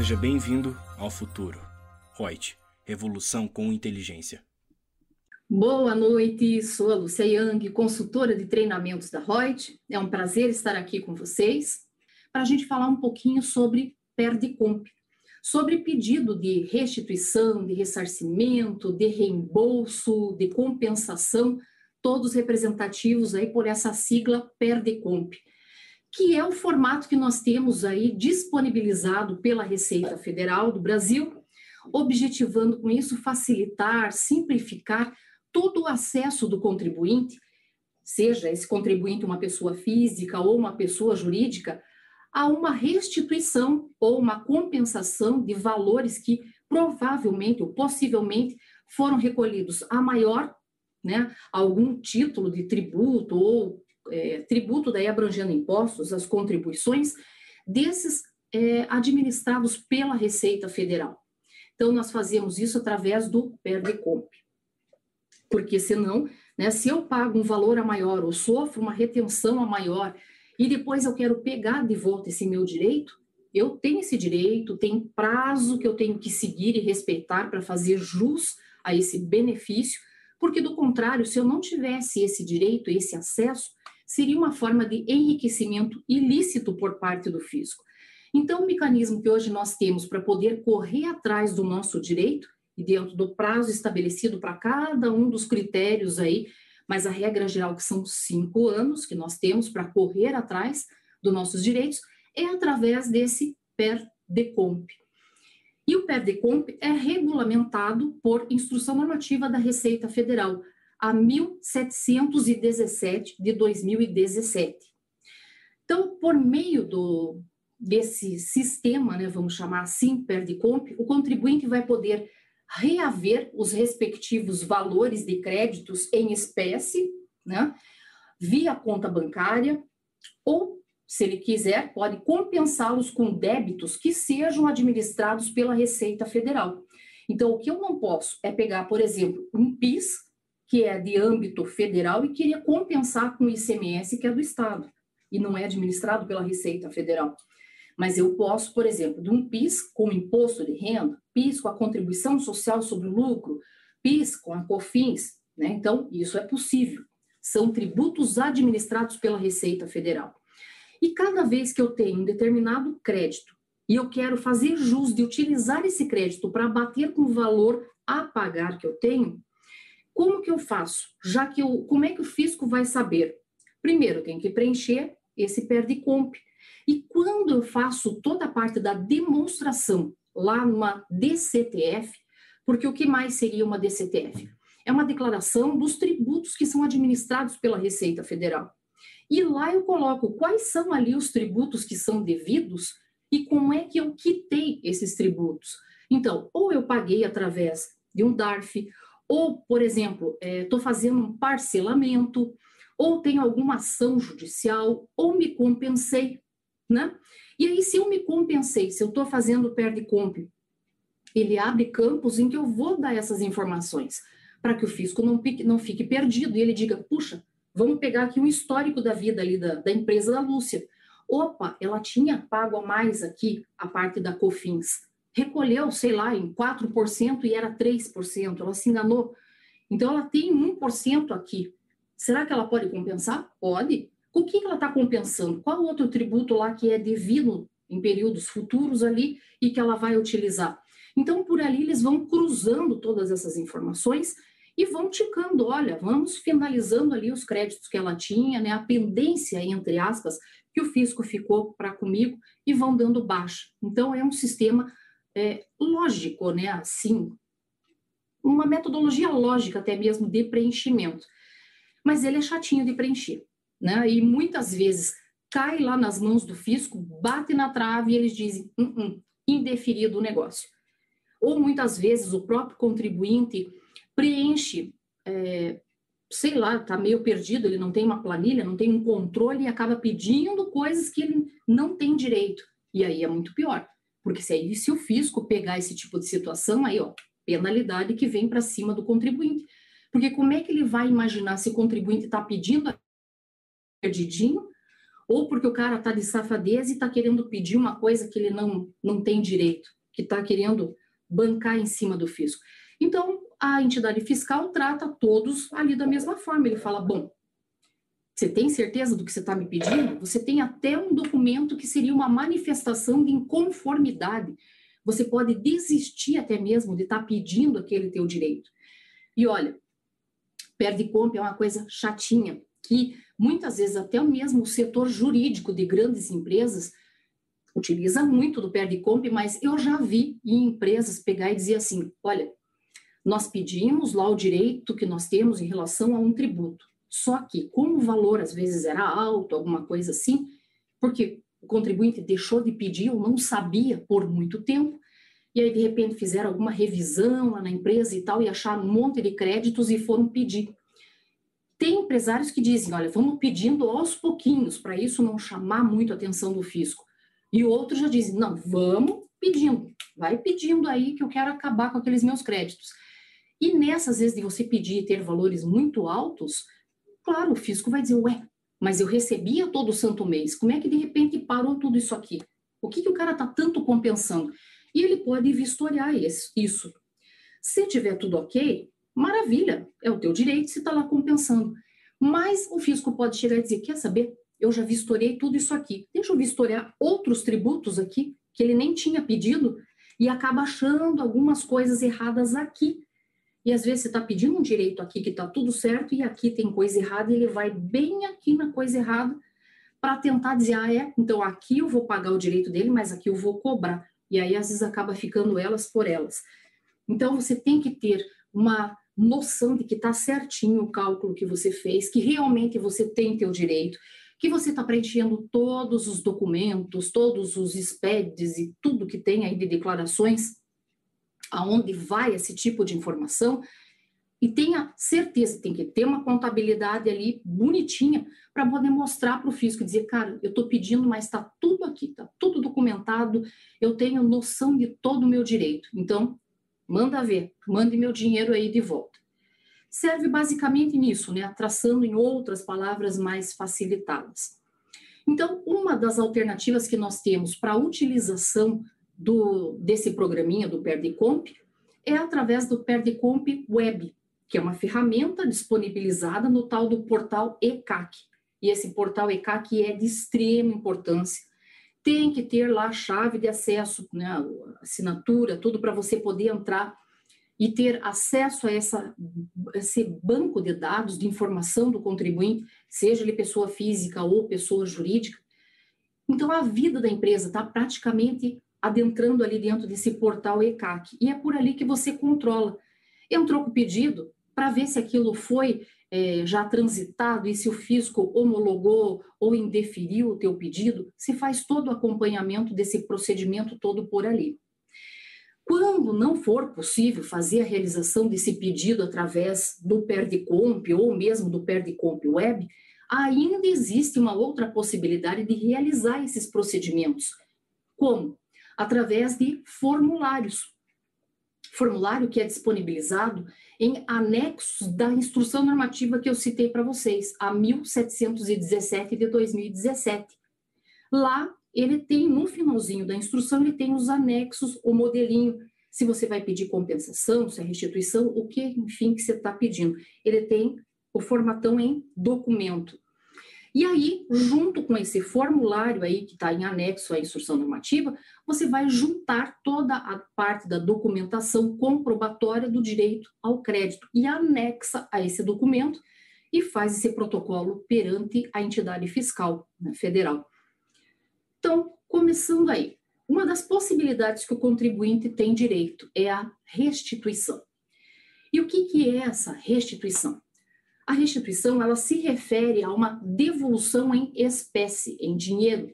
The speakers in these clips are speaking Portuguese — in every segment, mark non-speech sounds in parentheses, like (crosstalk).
Seja bem-vindo ao futuro. Reut, revolução com inteligência. Boa noite, sou a Lúcia Yang, consultora de treinamentos da Reut. É um prazer estar aqui com vocês para a gente falar um pouquinho sobre Perdicomp, sobre pedido de restituição, de ressarcimento, de reembolso, de compensação, todos representativos aí por essa sigla Perdicomp, que é o formato que nós temos aí disponibilizado pela Receita Federal do Brasil, objetivando com isso facilitar, simplificar todo o acesso do contribuinte, seja esse contribuinte uma pessoa física ou uma pessoa jurídica, a uma restituição ou uma compensação de valores que provavelmente ou possivelmente foram recolhidos. A maior, né, algum título de tributo ou é, tributo daí abrangendo impostos, as contribuições desses é, administrados pela Receita Federal. Então, nós fazemos isso através do PERDECOMP porque senão, né, se eu pago um valor a maior ou sofro uma retenção a maior e depois eu quero pegar de volta esse meu direito, eu tenho esse direito, tem prazo que eu tenho que seguir e respeitar para fazer jus a esse benefício, porque do contrário, se eu não tivesse esse direito, esse acesso, seria uma forma de enriquecimento ilícito por parte do fisco. Então, o mecanismo que hoje nós temos para poder correr atrás do nosso direito e dentro do prazo estabelecido para cada um dos critérios aí, mas a regra geral que são cinco anos que nós temos para correr atrás dos nossos direitos, é através desse PER-DECOMP. E o PER-DECOMP é regulamentado por instrução normativa da Receita Federal, a 1717 de 2017. Então, por meio do, desse sistema, né, vamos chamar assim, PER-DECOMP, o contribuinte vai poder reaver os respectivos valores de créditos em espécie, né, via conta bancária, ou, se ele quiser, pode compensá-los com débitos que sejam administrados pela Receita Federal. Então, o que eu não posso é pegar, por exemplo, um PIS, que é de âmbito federal, e queria compensar com o ICMS, que é do Estado, e não é administrado pela Receita Federal. Mas eu posso, por exemplo, de um PIS com imposto de renda, PIS com a contribuição social sobre o lucro, PIS com a COFINS, né? Então, isso é possível. São tributos administrados pela Receita Federal. E cada vez que eu tenho um determinado crédito e eu quero fazer jus de utilizar esse crédito para bater com o valor a pagar que eu tenho, como que eu faço? Já que eu, como é que o fisco vai saber? Primeiro, tenho que preencher esse perde-comp, e quando eu faço toda a parte da demonstração lá numa DCTF, porque o que mais seria uma DCTF? É uma declaração dos tributos que são administrados pela Receita Federal. E lá eu coloco quais são ali os tributos que são devidos e como é que eu quitei esses tributos. Então, ou eu paguei através de um DARF, ou, por exemplo, estou é, fazendo um parcelamento, ou tenho alguma ação judicial, ou me compensei né? E aí, se eu me compensei, se eu estou fazendo perde-comp, ele abre campos em que eu vou dar essas informações para que o fisco não, fique, não fique perdido e ele diga, puxa, vamos pegar aqui um histórico da vida ali da, da empresa da Lúcia. Opa, ela tinha pago a mais aqui a parte da COFINS. Recolheu, sei lá, em 4% e era 3%, ela se enganou. Então, ela tem 1% aqui. Será que ela pode compensar? Pode. O que ela está compensando? Qual outro tributo lá que é devido em períodos futuros ali e que ela vai utilizar? Então, por ali, eles vão cruzando todas essas informações e vão ticando, olha, vamos finalizando ali os créditos que ela tinha, né, a pendência, entre aspas, que o fisco ficou para comigo e vão dando baixa. Então, é um sistema é, lógico, né, assim, uma metodologia lógica até mesmo de preenchimento. Mas ele é chatinho de preencher né? E muitas vezes cai lá nas mãos do fisco, bate na trave e eles dizem uh -uh, indeferido o negócio. Ou muitas vezes o próprio contribuinte preenche, é, sei lá, está meio perdido, ele não tem uma planilha, não tem um controle e acaba pedindo coisas que ele não tem direito. E aí é muito pior, porque se, aí, se o fisco pegar esse tipo de situação, aí, ó, penalidade que vem para cima do contribuinte. Porque como é que ele vai imaginar se o contribuinte está pedindo perdidinho, ou porque o cara está de safadeza e está querendo pedir uma coisa que ele não, não tem direito, que está querendo bancar em cima do fisco. Então, a entidade fiscal trata todos ali da mesma forma. Ele fala: bom, você tem certeza do que você está me pedindo? Você tem até um documento que seria uma manifestação de inconformidade. Você pode desistir até mesmo de estar tá pedindo aquele teu direito. E olha, perde compra é uma coisa chatinha, que muitas vezes até mesmo o setor jurídico de grandes empresas utiliza muito do perde compra, mas eu já vi em empresas pegar e dizer assim, olha, nós pedimos lá o direito que nós temos em relação a um tributo. Só que, como o valor às vezes era alto, alguma coisa assim, porque o contribuinte deixou de pedir ou não sabia por muito tempo, e aí de repente fizeram alguma revisão lá na empresa e tal, e acharam um monte de créditos e foram pedir. Tem empresários que dizem, olha, vamos pedindo aos pouquinhos, para isso não chamar muito a atenção do fisco. E outros já dizem, não, vamos pedindo, vai pedindo aí que eu quero acabar com aqueles meus créditos. E nessas vezes de você pedir e ter valores muito altos, claro, o fisco vai dizer, ué, mas eu recebia todo santo mês, como é que de repente parou tudo isso aqui? O que, que o cara está tanto compensando? E ele pode vistoriar isso. Se tiver tudo ok, maravilha, é o teu direito, se está lá compensando. Mas o fisco pode chegar e dizer, quer saber, eu já vistoriei tudo isso aqui, deixa eu vistoriar outros tributos aqui, que ele nem tinha pedido, e acaba achando algumas coisas erradas aqui. E às vezes você está pedindo um direito aqui que está tudo certo e aqui tem coisa errada e ele vai bem aqui na coisa errada para tentar dizer, ah, é, então aqui eu vou pagar o direito dele, mas aqui eu vou cobrar. E aí às vezes acaba ficando elas por elas. Então você tem que ter uma noção de que está certinho o cálculo que você fez, que realmente você tem teu direito, que você está preenchendo todos os documentos, todos os SPEDs e tudo que tem aí de declarações aonde vai esse tipo de informação e tenha certeza, tem que ter uma contabilidade ali bonitinha para poder mostrar para o fisco e dizer, cara, eu estou pedindo, mas está tudo aqui, está tudo documentado, eu tenho noção de todo o meu direito. Então, manda ver, mande meu dinheiro aí de volta. Serve basicamente nisso, né? Traçando em outras palavras mais facilitadas. Então, uma das alternativas que nós temos para a utilização do, desse programinha do Perdicomp é através do Perdicomp Web, que é uma ferramenta disponibilizada no tal do portal ECAC. E esse portal ECAC é de extrema importância. Tem que ter lá a chave de acesso, né, assinatura, tudo para você poder entrar e ter acesso a essa, esse banco de dados de informação do contribuinte, seja ele pessoa física ou pessoa jurídica. Então, a vida da empresa está praticamente adentrando ali dentro desse portal ECAC. E é por ali que você controla. Entrou com o pedido para ver se aquilo foi é, já transitado e se o fisco homologou ou indeferiu o teu pedido, se faz todo o acompanhamento desse procedimento todo por ali. Quando não for possível fazer a realização desse pedido através do Perdicomp ou mesmo do Perdicomp Web, ainda existe uma outra possibilidade de realizar esses procedimentos. Como? Através de formulários. Formulário que é disponibilizado em anexos da instrução normativa que eu citei para vocês, a 1717 de 2017. Lá ele tem, no finalzinho da instrução, ele tem os anexos, o modelinho, se você vai pedir compensação, se é restituição, o que, enfim, que você está pedindo. Ele tem o formatão em documento. E aí, junto com esse formulário aí que está em anexo à instrução normativa, você vai juntar toda a parte da documentação comprobatória do direito ao crédito e anexa a esse documento e faz esse protocolo perante a entidade fiscal né, federal. Então, começando aí, uma das possibilidades que o contribuinte tem direito é a restituição. E o que, que é essa restituição? A restituição ela se refere a uma devolução em espécie, em dinheiro,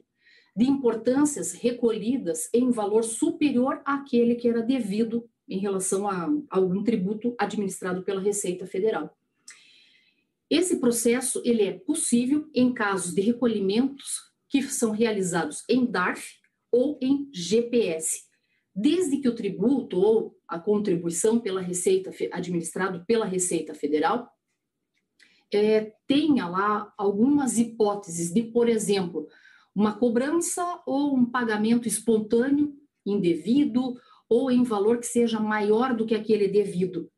de importâncias recolhidas em valor superior àquele que era devido em relação a, algum tributo administrado pela Receita Federal. Esse processo ele é possível em casos de recolhimentos que são realizados em DARF ou em GPS, desde que o tributo ou a contribuição pela Receita administrado pela Receita Federal é, tenha lá algumas hipóteses de, por exemplo, uma cobrança ou um pagamento espontâneo, indevido, ou em valor que seja maior do que aquele devido.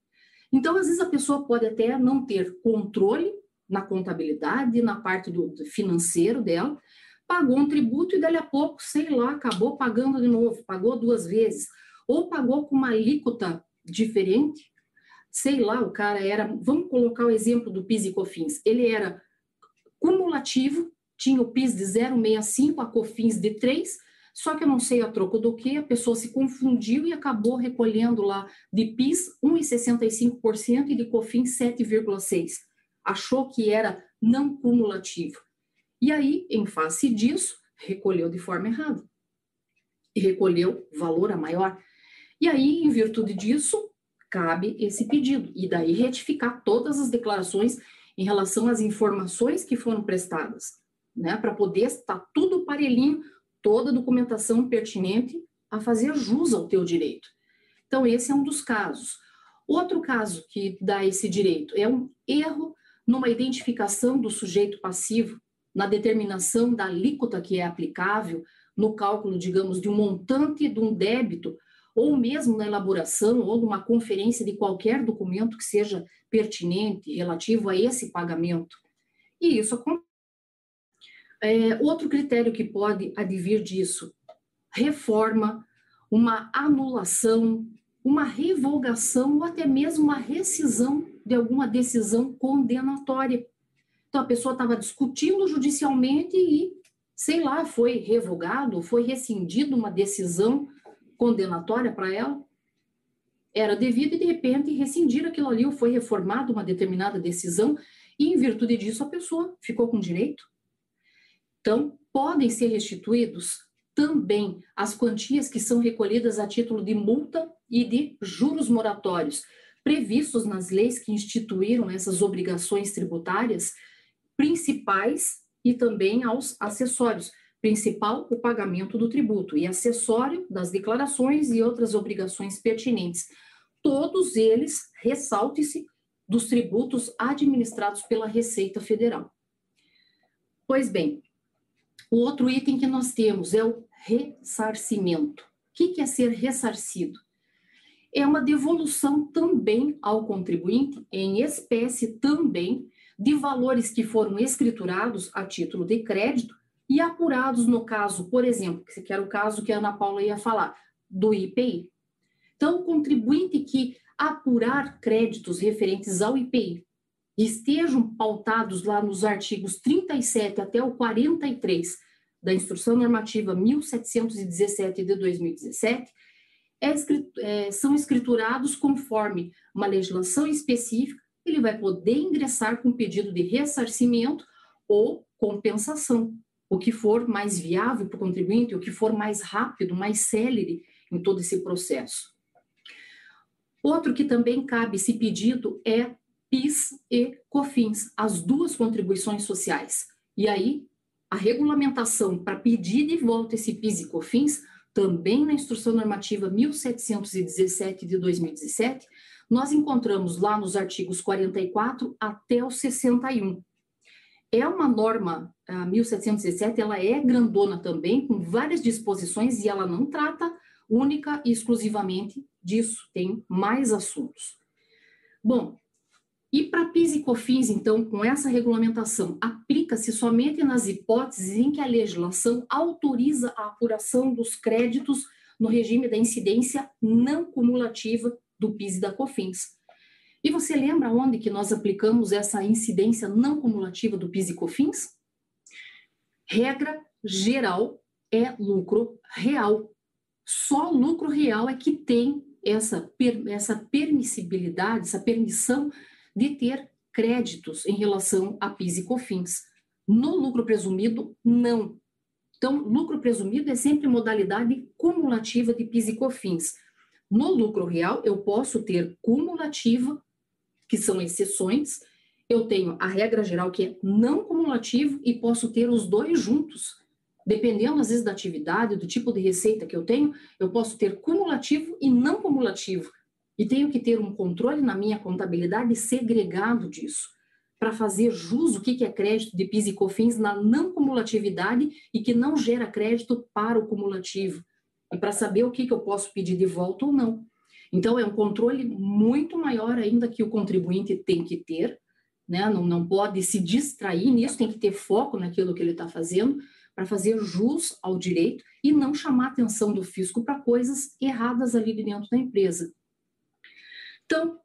Então, às vezes, a pessoa pode até não ter controle na contabilidade, na parte do, financeiro dela, pagou um tributo e dali a pouco, sei lá, acabou pagando de novo, pagou duas vezes, ou pagou com uma alíquota diferente, sei lá, o cara era, vamos colocar o exemplo do PIS e COFINS, ele era cumulativo, tinha o PIS de 0,65, a COFINS de 3, só que eu não sei a troco do que, a pessoa se confundiu e acabou recolhendo lá de PIS 1,65% e de COFINS 7,6%. Achou que era não cumulativo. E aí, em face disso, recolheu de forma errada. E recolheu valor a maior. E aí, em virtude disso, cabe esse pedido. E daí retificar todas as declarações em relação às informações que foram prestadas, né? Para poder estar tudo parelhinho, toda a documentação pertinente a fazer jus ao teu direito. Então, esse é um dos casos. Outro caso que dá esse direito é um erro numa identificação do sujeito passivo, na determinação da alíquota que é aplicável, no cálculo, digamos, de um montante de um débito ou mesmo na elaboração ou numa conferência de qualquer documento que seja pertinente relativo a esse pagamento. E isso acontece. É, outro critério que pode advir disso, reforma, uma anulação, uma revogação ou até mesmo uma rescisão de alguma decisão condenatória. Então, a pessoa estava discutindo judicialmente e, sei lá, foi revogado, foi rescindido uma decisão condenatória para ela, era devido e de repente rescindir aquilo ali ou foi reformada uma determinada decisão e em virtude disso a pessoa ficou com direito. Então, podem ser restituídos também as quantias que são recolhidas a título de multa e de juros moratórios, previstos nas leis que instituíram essas obrigações tributárias principais e também aos acessórios, principal, o pagamento do tributo, e acessório das declarações e outras obrigações pertinentes. Todos eles, ressalte-se, dos tributos administrados pela Receita Federal. Pois bem, o outro item que nós temos é o ressarcimento. O que é ser ressarcido? É uma devolução também ao contribuinte, em espécie também, de valores que foram escriturados a título de crédito e apurados no caso, por exemplo, que era o caso que a Ana Paula ia falar, do IPI. Então, o contribuinte que apurar créditos referentes ao IPI estejam pautados lá nos artigos 37 até o 43 da Instrução Normativa 1717 de 2017, é, é, são escriturados conforme uma legislação específica, ele vai poder ingressar com pedido de ressarcimento ou compensação o que for mais viável para o contribuinte, o que for mais rápido, mais célere em todo esse processo. Outro que também cabe esse pedido é PIS e COFINS, as duas contribuições sociais. E aí, a regulamentação para pedir de volta esse PIS e COFINS, também na Instrução Normativa 1717 de 2017, nós encontramos lá nos artigos 44 até o 61 é uma norma, a 1717, ela é grandona também, com várias disposições, e ela não trata única e exclusivamente disso, tem mais assuntos. Bom, e para PIS e COFINS, então, com essa regulamentação, aplica-se somente nas hipóteses em que a legislação autoriza a apuração dos créditos no regime da incidência não cumulativa do PIS e da COFINS. E você lembra onde que nós aplicamos essa incidência não cumulativa do PIS e COFINS? Regra geral é lucro real. Só lucro real é que tem essa, essa permissibilidade, essa permissão de ter créditos em relação a PIS e COFINS. No lucro presumido, não. Então, lucro presumido é sempre modalidade cumulativa de PIS e COFINS. No lucro real, eu posso ter cumulativa que são exceções, eu tenho a regra geral que é não cumulativo e posso ter os dois juntos. Dependendo, às vezes, da atividade, do tipo de receita que eu tenho, eu posso ter cumulativo e não cumulativo. E tenho que ter um controle na minha contabilidade segregado disso. para fazer jus o que é crédito de PIS e COFINS na não cumulatividade e que não gera crédito para o cumulativo, e para saber o que eu posso pedir de volta ou não. Então, é um controle muito maior ainda que o contribuinte tem que ter, né? não, não pode se distrair nisso, tem que ter foco naquilo que ele está fazendo, para fazer jus ao direito e não chamar a atenção do fisco para coisas erradas ali dentro da empresa. Então,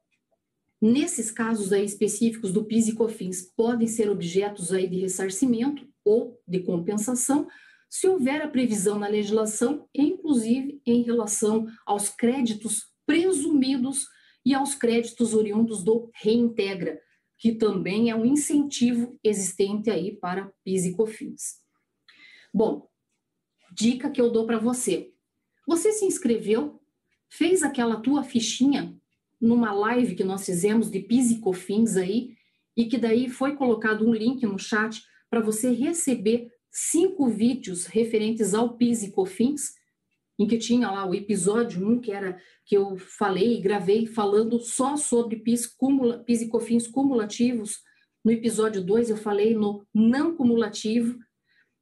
nesses casos aí específicos do PIS e COFINS, podem ser objetos aí de ressarcimento ou de compensação, se houver a previsão na legislação, inclusive em relação aos créditos presumidos e aos créditos oriundos do reintegra, que também é um incentivo existente aí para PIS e COFINS. Bom, dica que eu dou para você. Você se inscreveu, fez aquela tua fichinha numa live que nós fizemos de PIS e COFINS aí, e que daí foi colocado um link no chat para você receber cinco vídeos referentes ao PIS e COFINS, em que tinha lá o episódio 1, que era que eu falei e gravei falando só sobre PIS, cumula, PIS e COFINS cumulativos. No episódio 2 eu falei no não cumulativo,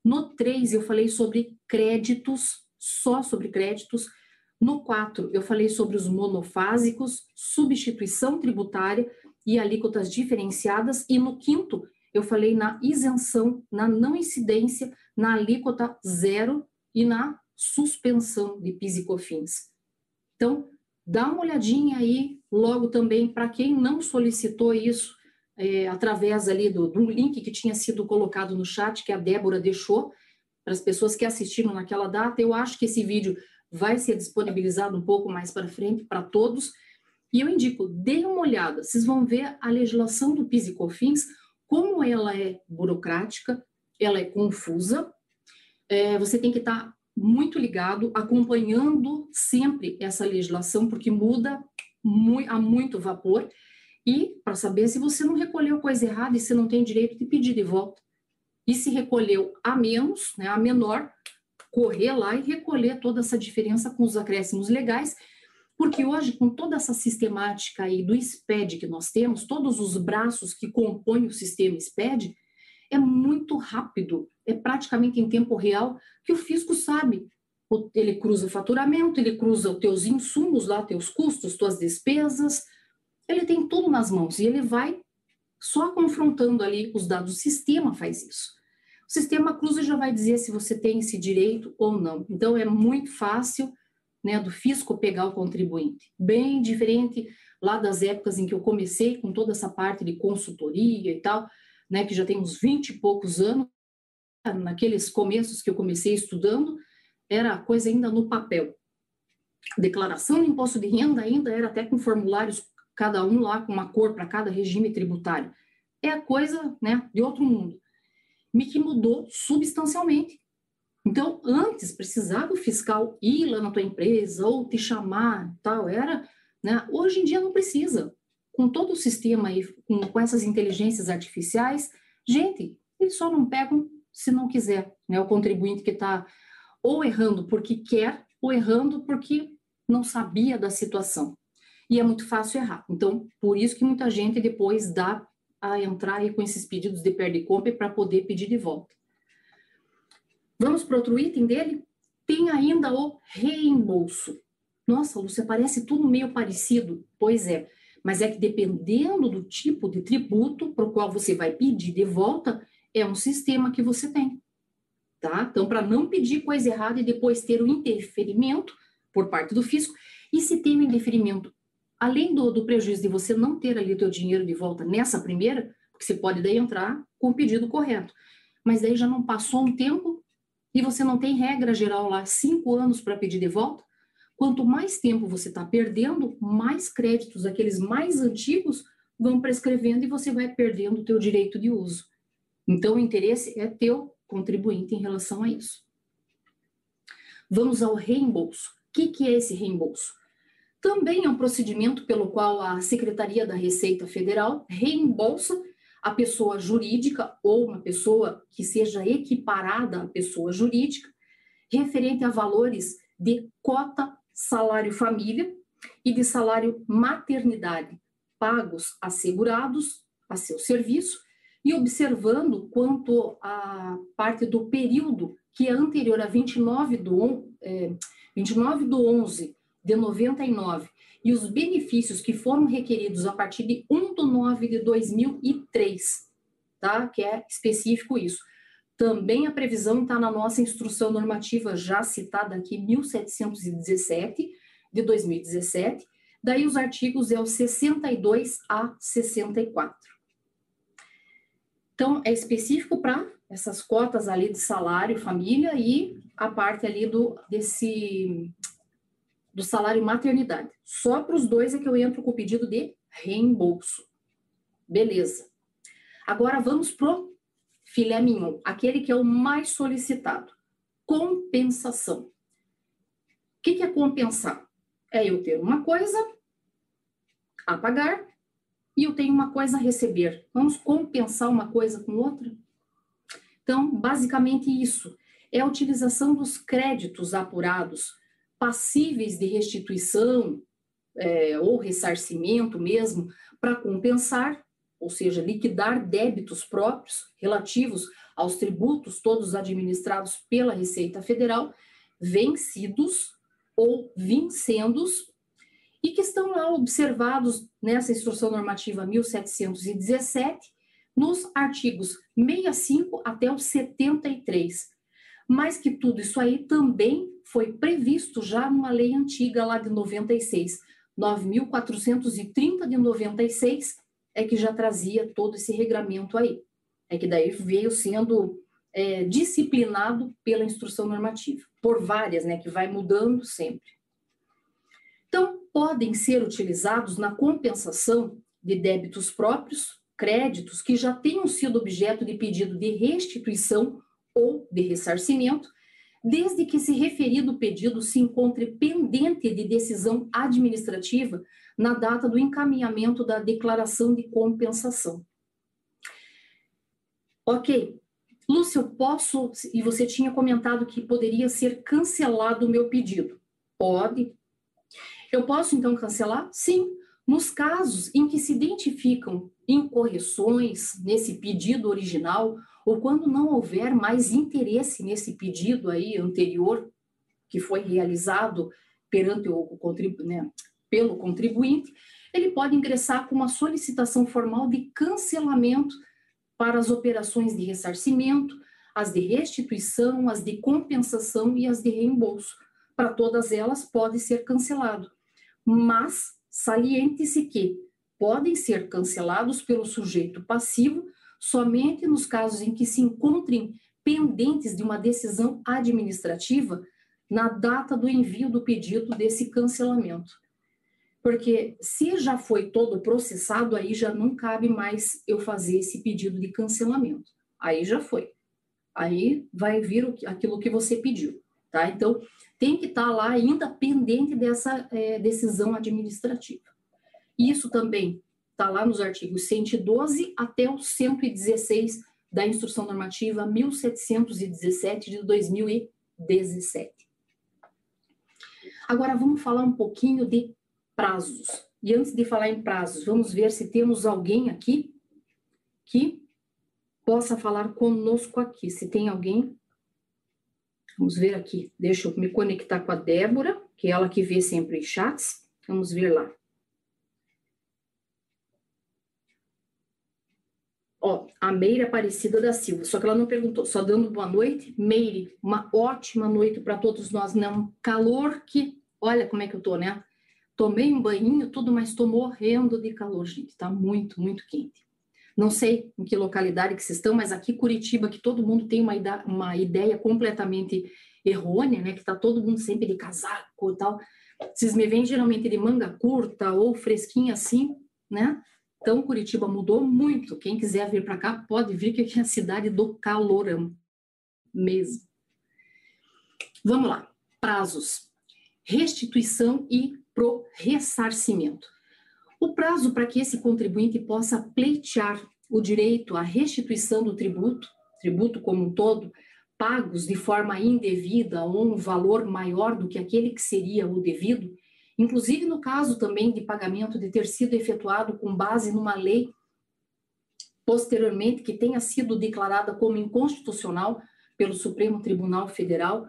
no 3, eu falei sobre créditos, só sobre créditos. No 4, eu falei sobre os monofásicos, substituição tributária e alíquotas diferenciadas. E no quinto, eu falei na isenção, na não incidência, na alíquota zero e na suspensão de PIS e COFINS. Então, dá uma olhadinha aí, logo também, para quem não solicitou isso, é, através ali do, do link que tinha sido colocado no chat, que a Débora deixou, para as pessoas que assistiram naquela data. Eu acho que esse vídeo vai ser disponibilizado um pouco mais para frente para todos. E eu indico, deem uma olhada, vocês vão ver a legislação do PIS e COFINS, como ela é burocrática, ela é confusa, é, você tem que estar tá muito ligado, acompanhando sempre essa legislação, porque muda a muito vapor, e para saber se você não recolheu coisa errada e você não tem direito de pedir de volta. E se recolheu a menos, né, a menor, correr lá e recolher toda essa diferença com os acréscimos legais, porque hoje, com toda essa sistemática aí do SPED que nós temos, todos os braços que compõem o sistema SPED, é muito rápido, é praticamente em tempo real que o fisco sabe. Ele cruza o faturamento, ele cruza os teus insumos lá, teus custos, tuas despesas, ele tem tudo nas mãos e ele vai só confrontando ali os dados. O sistema faz isso. O sistema cruza já vai dizer se você tem esse direito ou não. Então é muito fácil né, do fisco pegar o contribuinte. Bem diferente lá das épocas em que eu comecei com toda essa parte de consultoria e tal, né, que já tem uns 20 e poucos anos, naqueles começos que eu comecei estudando, era coisa ainda no papel. Declaração de imposto de renda ainda era até com formulários cada um lá com uma cor para cada regime tributário. É a coisa né, de outro mundo. Me que mudou substancialmente. Então, antes precisava o fiscal ir lá na tua empresa ou te chamar, tal, era, né? Hoje em dia não precisa. Com todo o sistema aí, com, com essas inteligências artificiais, gente, eles só não pegam se não quiser, né? O contribuinte que está ou errando porque quer ou errando porque não sabia da situação e é muito fácil errar. Então, por isso que muita gente depois dá a entrar aí com esses pedidos de perda e compra para poder pedir de volta. Vamos para outro item dele? Tem ainda o reembolso. Nossa, Lúcia, parece tudo meio parecido. Pois é, mas é que dependendo do tipo de tributo para o qual você vai pedir de volta, é um sistema que você tem. Tá? Então, para não pedir coisa errada e depois ter o interferimento por parte do fisco, e se tem o indeferimento além do, do prejuízo de você não ter ali o teu dinheiro de volta nessa primeira, você pode daí entrar com o pedido correto, mas daí já não passou um tempo e você não tem regra geral lá, cinco anos para pedir de volta, quanto mais tempo você está perdendo, mais créditos, aqueles mais antigos, vão prescrevendo e você vai perdendo o teu direito de uso. Então, o interesse é teu contribuinte em relação a isso. Vamos ao reembolso. O que, que é esse reembolso? Também é um procedimento pelo qual a Secretaria da Receita Federal reembolsa a pessoa jurídica ou uma pessoa que seja equiparada à pessoa jurídica, referente a valores de cota salário família e de salário maternidade pagos assegurados a seu serviço e observando quanto à parte do período que é anterior a 29 do, é, 29 do 11 de 99 e os benefícios que foram requeridos a partir de 1 de 9 de 2003, tá? Que é específico isso. Também a previsão está na nossa instrução normativa já citada aqui, 1717, de 2017. Daí os artigos é o 62 a 64. Então, é específico para essas cotas ali de salário, família e a parte ali do, desse, do salário maternidade. Só para os dois é que eu entro com o pedido de reembolso. Beleza. Agora vamos pro filé mignon, aquele que é o mais solicitado. Compensação. O que, que é compensar? É eu ter uma coisa a pagar e eu tenho uma coisa a receber. Vamos compensar uma coisa com outra? Então, basicamente isso. É a utilização dos créditos apurados, passíveis de restituição é, ou ressarcimento mesmo, para compensar ou seja, liquidar débitos próprios relativos aos tributos todos administrados pela Receita Federal, vencidos ou vincendos, e que estão lá observados nessa Instrução Normativa 1717, nos artigos 65 até o 73. Mas que tudo isso aí também foi previsto já numa lei antiga lá de 96, 9.430 de 96, é que já trazia todo esse regramento aí. É que daí veio sendo é, disciplinado pela instrução normativa, por várias, né, que vai mudando sempre. Então, podem ser utilizados na compensação de débitos próprios, créditos que já tenham sido objeto de pedido de restituição ou de ressarcimento, desde que esse referido pedido se encontre pendente de decisão administrativa na data do encaminhamento da declaração de compensação. Ok. Lúcia, eu posso, e você tinha comentado que poderia ser cancelado o meu pedido. Pode. Eu posso, então, cancelar? Sim. Nos casos em que se identificam incorreções nesse pedido original, ou quando não houver mais interesse nesse pedido aí anterior, que foi realizado perante o, né, pelo contribuinte, ele pode ingressar com uma solicitação formal de cancelamento para as operações de ressarcimento, as de restituição, as de compensação e as de reembolso. Para todas elas pode ser cancelado. Mas saliente-se que podem ser cancelados pelo sujeito passivo somente nos casos em que se encontrem pendentes de uma decisão administrativa na data do envio do pedido desse cancelamento. Porque se já foi todo processado, aí já não cabe mais eu fazer esse pedido de cancelamento. Aí já foi. Aí vai vir aquilo que você pediu, tá? Então, tem que estar tá lá ainda pendente dessa é, decisão administrativa. Isso também está lá nos artigos 112 até o 116 da Instrução Normativa 1717 de 2017. Agora vamos falar um pouquinho de prazos. E antes de falar em prazos, vamos ver se temos alguém aqui que possa falar conosco aqui. Se tem alguém, vamos ver aqui. Deixa eu me conectar com a Débora, que é ela que vê sempre os chats. Vamos ver lá. Ó, a Meire Aparecida da Silva, só que ela não perguntou, só dando boa noite. Meire, uma ótima noite para todos nós? Um calor que, olha como é que eu tô, né? Tomei um banho, tudo, mas estou morrendo de calor, gente. Está muito, muito quente. Não sei em que localidade que vocês estão, mas aqui Curitiba, que todo mundo tem uma, ideia, uma ideia completamente errônea, né? Que está todo mundo sempre de casaco e tal. Vocês me veem geralmente de manga curta ou fresquinha assim, né? Então, Curitiba mudou muito. Quem quiser vir para cá, pode vir, que aqui é a cidade do calorão mesmo. Vamos lá. Prazos. Restituição e pro ressarcimento. O prazo para que esse contribuinte possa pleitear o direito à restituição do tributo, tributo como um todo, pagos de forma indevida ou um valor maior do que aquele que seria o devido, inclusive no caso também de pagamento de ter sido efetuado com base numa lei posteriormente que tenha sido declarada como inconstitucional pelo Supremo Tribunal Federal,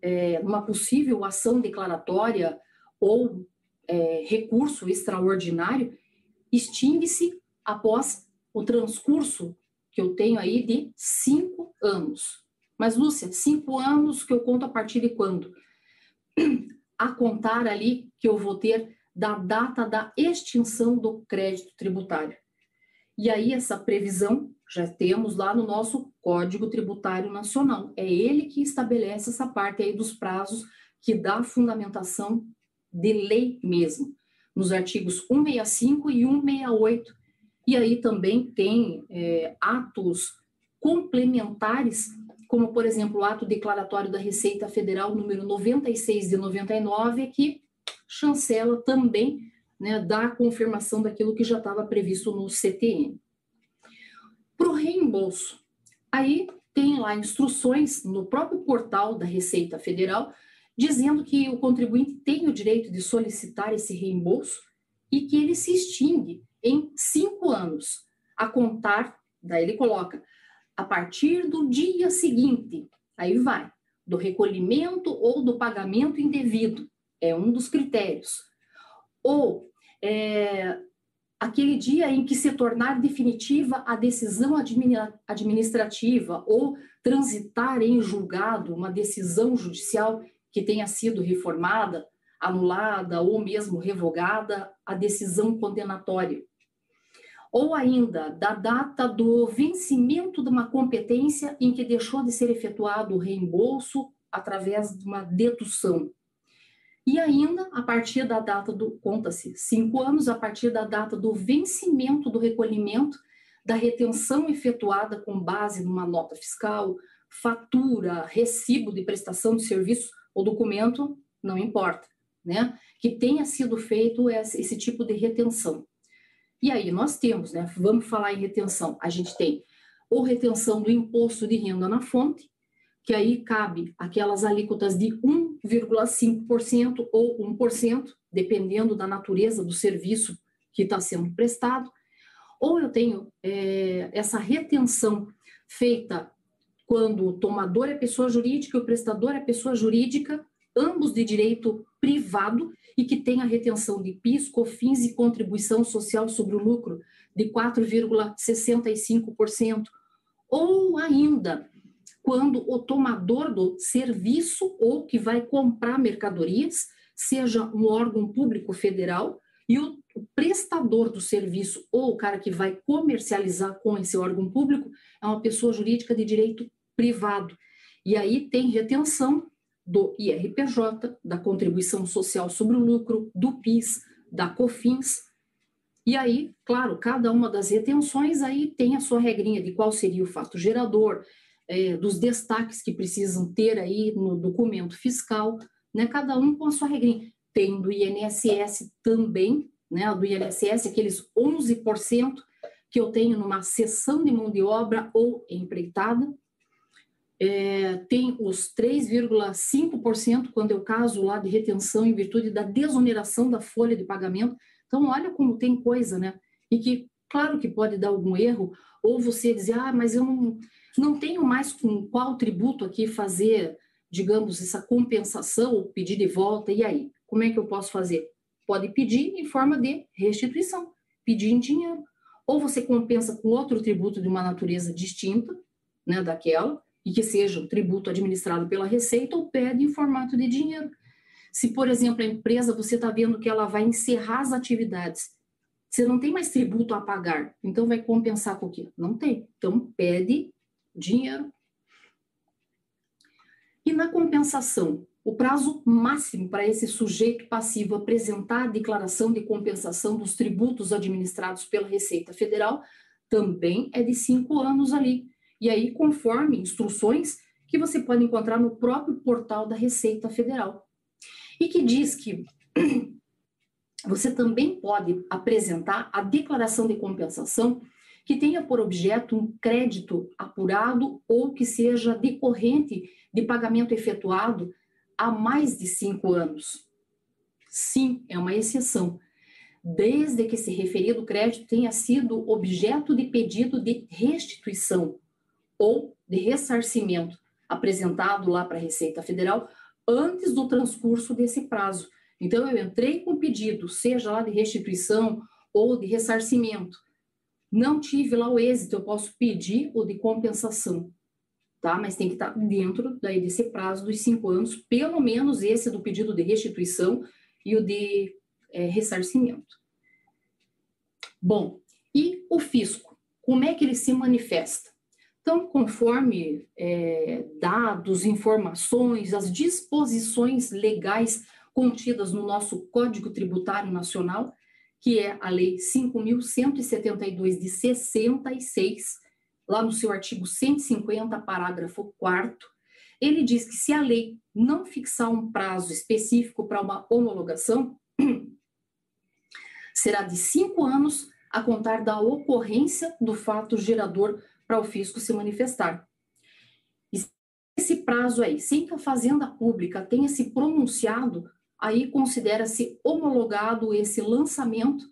é, uma possível ação declaratória ou é, recurso extraordinário, extingue-se após o transcurso que eu tenho aí de cinco anos. Mas, Lúcia, cinco anos que eu conto a partir de quando? A contar ali que eu vou ter da data da extinção do crédito tributário. E aí, essa previsão já temos lá no nosso Código Tributário Nacional. É ele que estabelece essa parte aí dos prazos que dá fundamentação de lei mesmo, nos artigos 165 e 168. E aí também tem é, atos complementares, como, por exemplo, o ato declaratório da Receita Federal número 96 de 99, que chancela também né, da confirmação daquilo que já estava previsto no CTN. Para o reembolso, aí tem lá instruções no próprio portal da Receita Federal dizendo que o contribuinte tem o direito de solicitar esse reembolso e que ele se extingue em cinco anos, a contar, daí ele coloca, a partir do dia seguinte, aí vai, do recolhimento ou do pagamento indevido, é um dos critérios. Ou é, aquele dia em que se tornar definitiva a decisão administrativa ou transitar em julgado uma decisão judicial que tenha sido reformada, anulada ou mesmo revogada a decisão condenatória. Ou ainda, da data do vencimento de uma competência em que deixou de ser efetuado o reembolso através de uma dedução. E ainda, a partir da data do, conta-se, cinco anos, a partir da data do vencimento do recolhimento da retenção efetuada com base numa nota fiscal, fatura, recibo de prestação de serviço o documento não importa, né? Que tenha sido feito esse, tipo de retenção. E aí nós temos, né? Vamos falar em retenção. A gente tem ou retenção do imposto de renda na fonte, que aí cabe aquelas alíquotas de 1,5% ou 1%, dependendo da natureza do serviço que está sendo prestado. Ou eu tenho é, essa retenção feita quando o tomador é pessoa jurídica e o prestador é pessoa jurídica, ambos de direito privado e que tem a retenção de PIS, COFINS e contribuição social sobre o lucro de 4,65%, ou ainda quando o tomador do serviço ou que vai comprar mercadorias, seja um órgão público federal, e o prestador do serviço ou o cara que vai comercializar com esse órgão público é uma pessoa jurídica de direito privado. E aí tem retenção do IRPJ, da contribuição social sobre o lucro, do PIS, da COFINS. E aí, claro, cada uma das retenções aí tem a sua regrinha de qual seria o fato gerador, é, dos destaques que precisam ter aí no documento fiscal, né? Cada um com a sua regrinha. Tem do INSS também, né? Do INSS, aqueles 11% que eu tenho numa sessão de mão de obra ou empreitada, é, tem os 3,5% quando o caso lá de retenção em virtude da desoneração da folha de pagamento. Então, olha como tem coisa, né? E que, claro que pode dar algum erro, ou você dizer, ah, mas eu não, não tenho mais com qual tributo aqui fazer, digamos, essa compensação, ou pedir de volta, e aí? Como é que eu posso fazer? Pode pedir em forma de restituição, pedir em dinheiro. Ou você compensa com outro tributo de uma natureza distinta, né, daquela, e que seja um tributo administrado pela Receita ou pede em formato de dinheiro. Se, por exemplo, a empresa você está vendo que ela vai encerrar as atividades, você não tem mais tributo a pagar, então vai compensar com o quê? Não tem. Então, pede dinheiro. E na compensação, o prazo máximo para esse sujeito passivo apresentar a declaração de compensação dos tributos administrados pela Receita Federal também é de cinco anos ali. E aí, conforme instruções que você pode encontrar no próprio portal da Receita Federal. E que diz que (clears throat) você também pode apresentar a declaração de compensação que tenha por objeto um crédito apurado ou que seja decorrente de pagamento efetuado há mais de cinco anos. Sim, é uma exceção. desde que esse referido crédito tenha sido objeto de pedido de restituição ou de ressarcimento apresentado lá para a Receita Federal antes do transcurso desse prazo. Então, eu entrei com pedido, seja lá de restituição ou de ressarcimento. Não tive lá o êxito, eu posso pedir o de compensação, tá? Mas tem que estar dentro daí desse prazo dos cinco anos, pelo menos esse do pedido de restituição e o de é, ressarcimento. Bom, e o fisco? Como é que ele se manifesta? Então, conforme é, dados, informações, as disposições legais contidas no nosso Código Tributário Nacional, que é a Lei 5.172 de 66, lá no seu artigo 150, parágrafo 4 ele diz que se a lei não fixar um prazo específico para uma homologação, (clears throat) será de cinco anos a contar da ocorrência do fato gerador para o fisco se manifestar. E esse prazo aí, sem que a Fazenda Pública tenha se pronunciado, aí considera-se homologado esse lançamento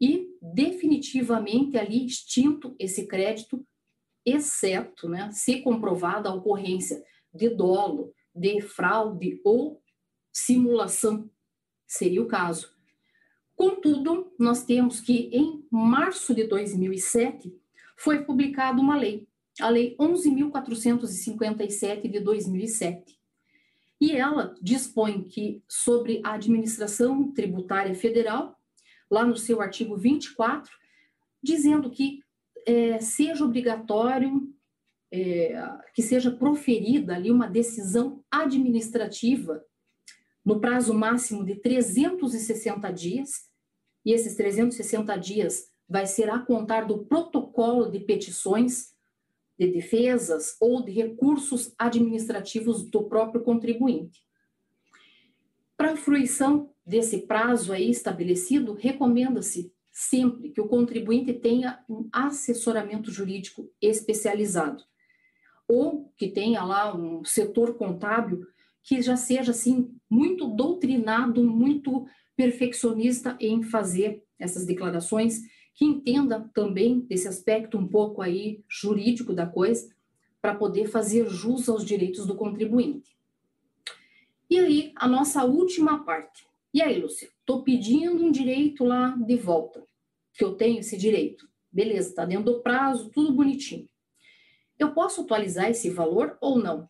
e definitivamente ali extinto esse crédito, exceto, né, se comprovada a ocorrência de dolo, de fraude ou simulação, seria o caso. Contudo, nós temos que em março de 2007 foi publicada uma lei, a Lei 11.457 de 2007. E ela dispõe que, sobre a administração tributária federal, lá no seu artigo 24, dizendo que é, seja obrigatório é, que seja proferida ali uma decisão administrativa no prazo máximo de 360 dias, e esses 360 dias vai ser a contar do protocolo de petições de defesas ou de recursos administrativos do próprio contribuinte. Para a fruição desse prazo aí estabelecido, recomenda-se sempre que o contribuinte tenha um assessoramento jurídico especializado ou que tenha lá um setor contábil que já seja assim muito doutrinado, muito perfeccionista em fazer essas declarações que entenda também desse aspecto um pouco aí jurídico da coisa, para poder fazer jus aos direitos do contribuinte. E aí, a nossa última parte. E aí, Lúcia, estou pedindo um direito lá de volta, que eu tenho esse direito. Beleza, está dentro do prazo, tudo bonitinho. Eu posso atualizar esse valor ou não?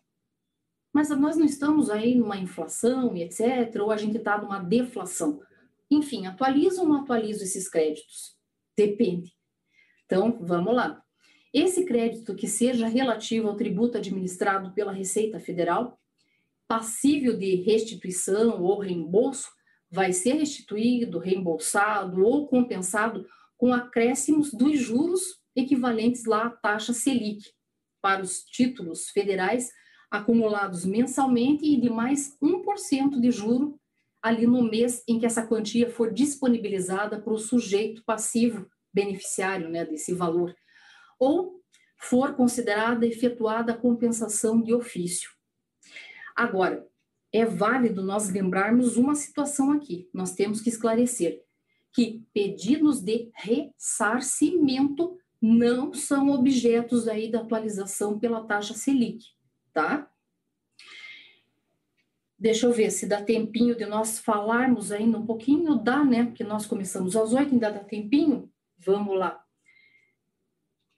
Mas nós não estamos aí numa inflação e etc., ou a gente está numa deflação. Enfim, atualiza ou não atualiza esses créditos? Depende. Então, vamos lá. Esse crédito que seja relativo ao tributo administrado pela Receita Federal, passível de restituição ou reembolso, vai ser restituído, reembolsado ou compensado com acréscimos dos juros equivalentes lá à taxa Selic. Para os títulos federais acumulados mensalmente e de mais 1% de juro ali no mês em que essa quantia for disponibilizada para o sujeito passivo beneficiário né, desse valor, ou for considerada efetuada a compensação de ofício. Agora, é válido nós lembrarmos uma situação aqui, nós temos que esclarecer que pedidos de ressarcimento não são objetos aí da atualização pela taxa Selic, tá? Deixa eu ver se dá tempinho de nós falarmos ainda um pouquinho. Dá, né? Porque nós começamos às oito, ainda dá tempinho. Vamos lá.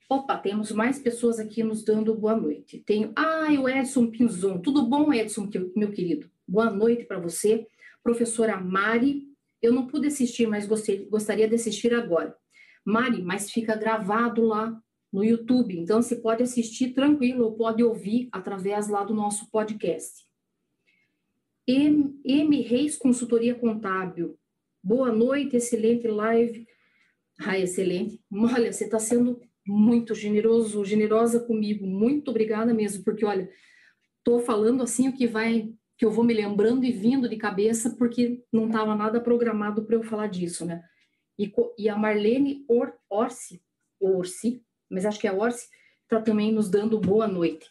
Opa, temos mais pessoas aqui nos dando boa noite. Tenho. Ah, o Edson Pinzon. Tudo bom, Edson, meu querido? Boa noite para você. Professora Mari. Eu não pude assistir, mas gostei, gostaria de assistir agora. Mari, mas fica gravado lá no YouTube. Então, você pode assistir tranquilo ou pode ouvir através lá do nosso podcast. M, M Reis Consultoria Contábil. Boa noite, excelente live. Ah, excelente. Olha, você está sendo muito generoso, generosa comigo. Muito obrigada mesmo, porque olha, estou falando assim o que vai, que eu vou me lembrando e vindo de cabeça, porque não estava nada programado para eu falar disso, né? E, e a Marlene Or, Orsi, Orsi, mas acho que é Orsi, está também nos dando boa noite.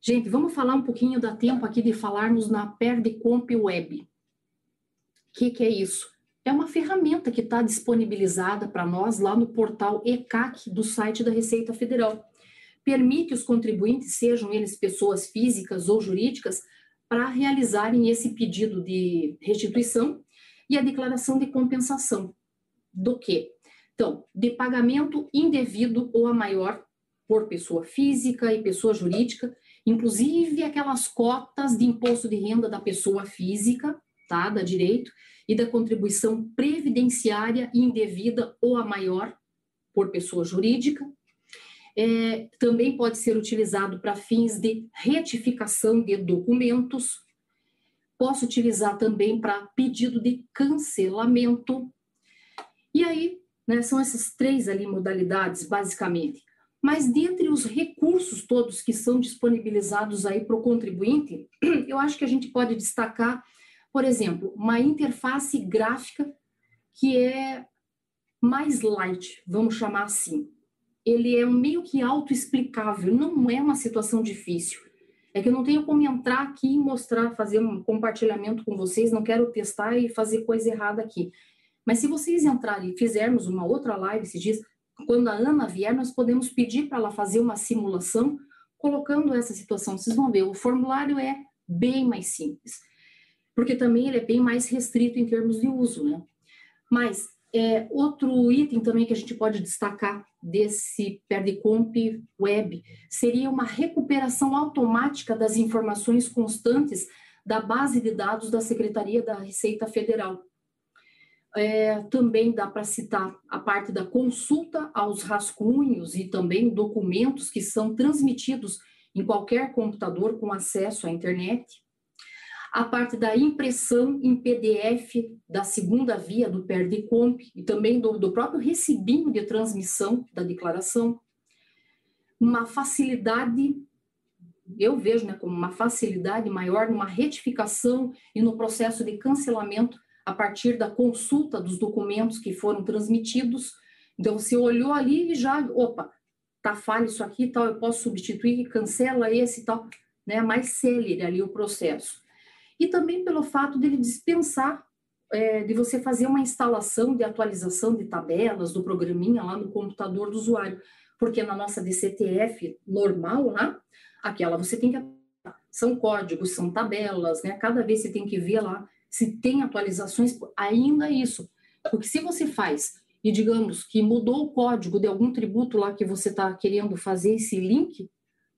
Gente, vamos falar um pouquinho, da tempo aqui de falarmos na Perdicomp Web. O que, que é isso? é uma ferramenta que está disponibilizada para nós lá no portal ECAC do site da Receita Federal. Permite os contribuintes, sejam eles pessoas físicas ou jurídicas, para realizarem esse pedido de restituição e a declaração de compensação. Do que? Então, de pagamento indevido ou a maior por pessoa física e pessoa jurídica, inclusive aquelas cotas de imposto de renda da pessoa física, tá, da direito, e da contribuição previdenciária indevida ou a maior por pessoa jurídica. É, também pode ser utilizado para fins de retificação de documentos. Posso utilizar também para pedido de cancelamento. E aí, né, são essas três ali modalidades, basicamente. Mas dentre os recursos todos que são disponibilizados aí para o contribuinte, (clears throat) eu acho que a gente pode destacar por exemplo, uma interface gráfica que é mais light, vamos chamar assim. Ele é meio que autoexplicável, não é uma situação difícil. É que eu não tenho como entrar aqui e mostrar, fazer um compartilhamento com vocês, não quero testar e fazer coisa errada aqui. Mas se vocês entrarem e fizermos uma outra live, se diz, quando a Ana vier, nós podemos pedir para ela fazer uma simulação colocando essa situação. Vocês vão ver, o formulário é bem mais simples porque também ele é bem mais restrito em termos de uso, né? Mas é, outro item também que a gente pode destacar desse Perdicomp Web seria uma recuperação automática das informações constantes da base de dados da Secretaria da Receita Federal. É, também dá para citar a parte da consulta aos rascunhos e também documentos que são transmitidos em qualquer computador com acesso à internet a parte da impressão em PDF da segunda via do Perdicomp e também do, do próprio recibinho de transmissão da declaração, uma facilidade, eu vejo né, como uma facilidade maior numa retificação e no processo de cancelamento a partir da consulta dos documentos que foram transmitidos. Então, você olhou ali e já, opa, tá falho isso aqui tal, eu posso substituir, cancela esse tal, né? Mais célere ali o processo e também pelo fato dele dispensar é, de você fazer uma instalação de atualização de tabelas do programinha lá no computador do usuário, porque na nossa DCTF normal, né, aquela você tem que são códigos, são tabelas, né? Cada vez você tem que ver lá se tem atualizações, ainda isso. Porque se você faz e digamos que mudou o código de algum tributo lá que você está querendo fazer esse link,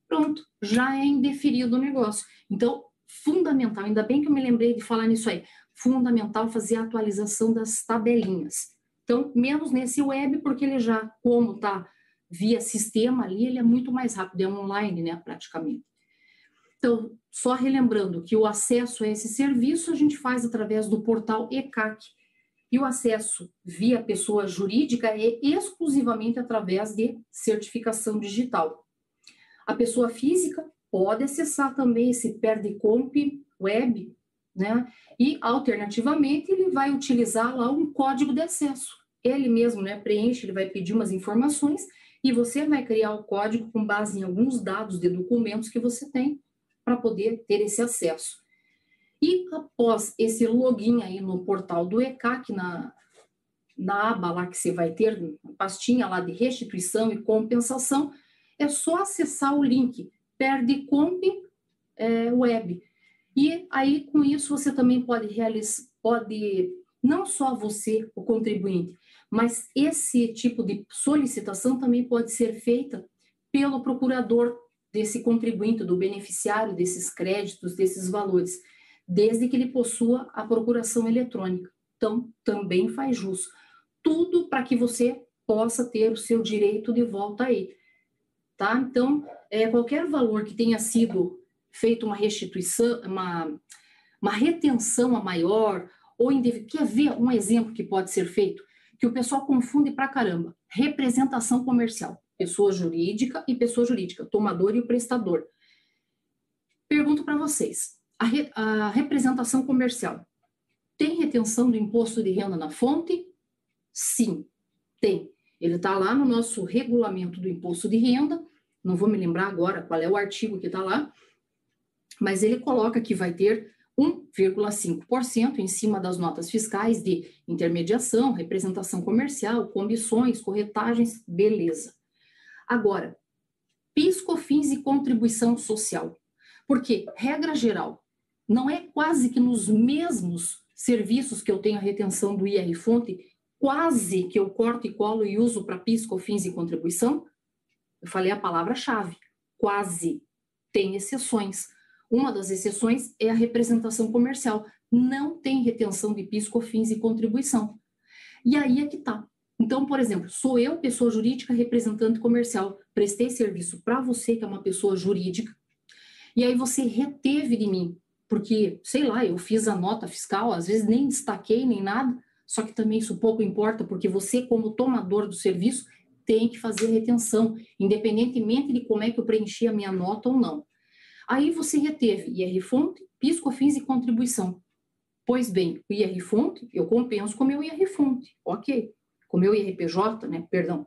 pronto, já é indeferido o negócio. Então, fundamental, ainda bem que eu me lembrei de falar nisso aí, fundamental fazer a atualização das tabelinhas. Então, menos nesse web, porque ele já, como está via sistema ali, ele é muito mais rápido, é online, né, praticamente. Então, só relembrando que o acesso a esse serviço a gente faz através do portal ECAC, e o acesso via pessoa jurídica é exclusivamente através de certificação digital. A pessoa física pode acessar também esse Perdicomp Web, né? E, alternativamente, ele vai utilizar lá um código de acesso. Ele mesmo né, preenche, ele vai pedir umas informações e você vai criar o código com base em alguns dados de documentos que você tem para poder ter esse acesso. E após esse login aí no portal do ECAC, na, na aba lá que você vai ter, a pastinha lá de restituição e compensação, é só acessar o link perde comp é, web. E aí, com isso, você também pode realizar, pode, não só você, o contribuinte, mas esse tipo de solicitação também pode ser feita pelo procurador desse contribuinte, do beneficiário desses créditos, desses valores, desde que ele possua a procuração eletrônica. Então, também faz jus. Tudo para que você possa ter o seu direito de volta aí tá? Então, é, qualquer valor que tenha sido feito uma restituição, uma, uma retenção a maior, ou indevido, quer ver um exemplo que pode ser feito? Que o pessoal confunde pra caramba. Representação comercial, pessoa jurídica e pessoa jurídica, tomador e o prestador. Pergunto para vocês, a, re, a representação comercial tem retenção do imposto de renda na fonte? Sim, tem. Ele está lá no nosso regulamento do imposto de renda, não vou me lembrar agora qual é o artigo que está lá, mas ele coloca que vai ter 1,5% em cima das notas fiscais de intermediação, representação comercial, comissões, corretagens, beleza. Agora, PIS, COFINS e contribuição social. Porque, regra geral, não é quase que nos mesmos serviços que eu tenho a retenção do IR fonte, quase que eu corto e colo e uso para PIS, COFINS e contribuição? Eu falei a palavra-chave, quase. Tem exceções. Uma das exceções é a representação comercial. Não tem retenção de PIS, COFINS e contribuição. E aí é que tá. Então, por exemplo, sou eu, pessoa jurídica, representante comercial, prestei serviço para você, que é uma pessoa jurídica, e aí você reteve de mim, porque, sei lá, eu fiz a nota fiscal, às vezes nem destaquei nem nada, só que também isso pouco importa, porque você, como tomador do serviço, tem que fazer retenção, independentemente de como é que eu preenchi a minha nota ou não. Aí você reteve IR fonte, PIS, COFINS e contribuição. Pois bem, o IR fonte eu compenso com o meu IR fonte, ok com o meu IRPJ, né, perdão.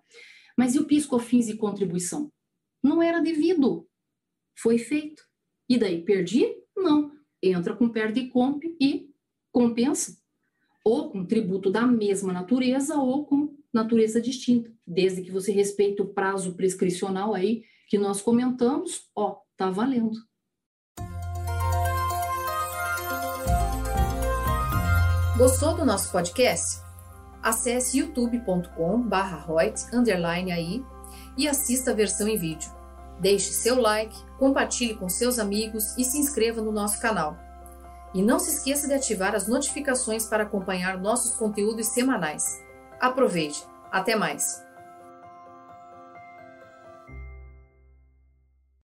Mas e o PIS, COFINS e contribuição? Não era devido. Foi feito. E daí, perdi? Não. Entra com perde e comp e compensa. Ou com tributo da mesma natureza ou com natureza distinta. Desde que você respeite o prazo prescricional aí que nós comentamos, ó, tá valendo. Gostou do nosso podcast? acesse youtube.com/barra aí e assista a versão em vídeo. Deixe seu like, compartilhe com seus amigos e se inscreva no nosso canal. E não se esqueça de ativar as notificações para acompanhar nossos conteúdos semanais. Aproveite! Até mais!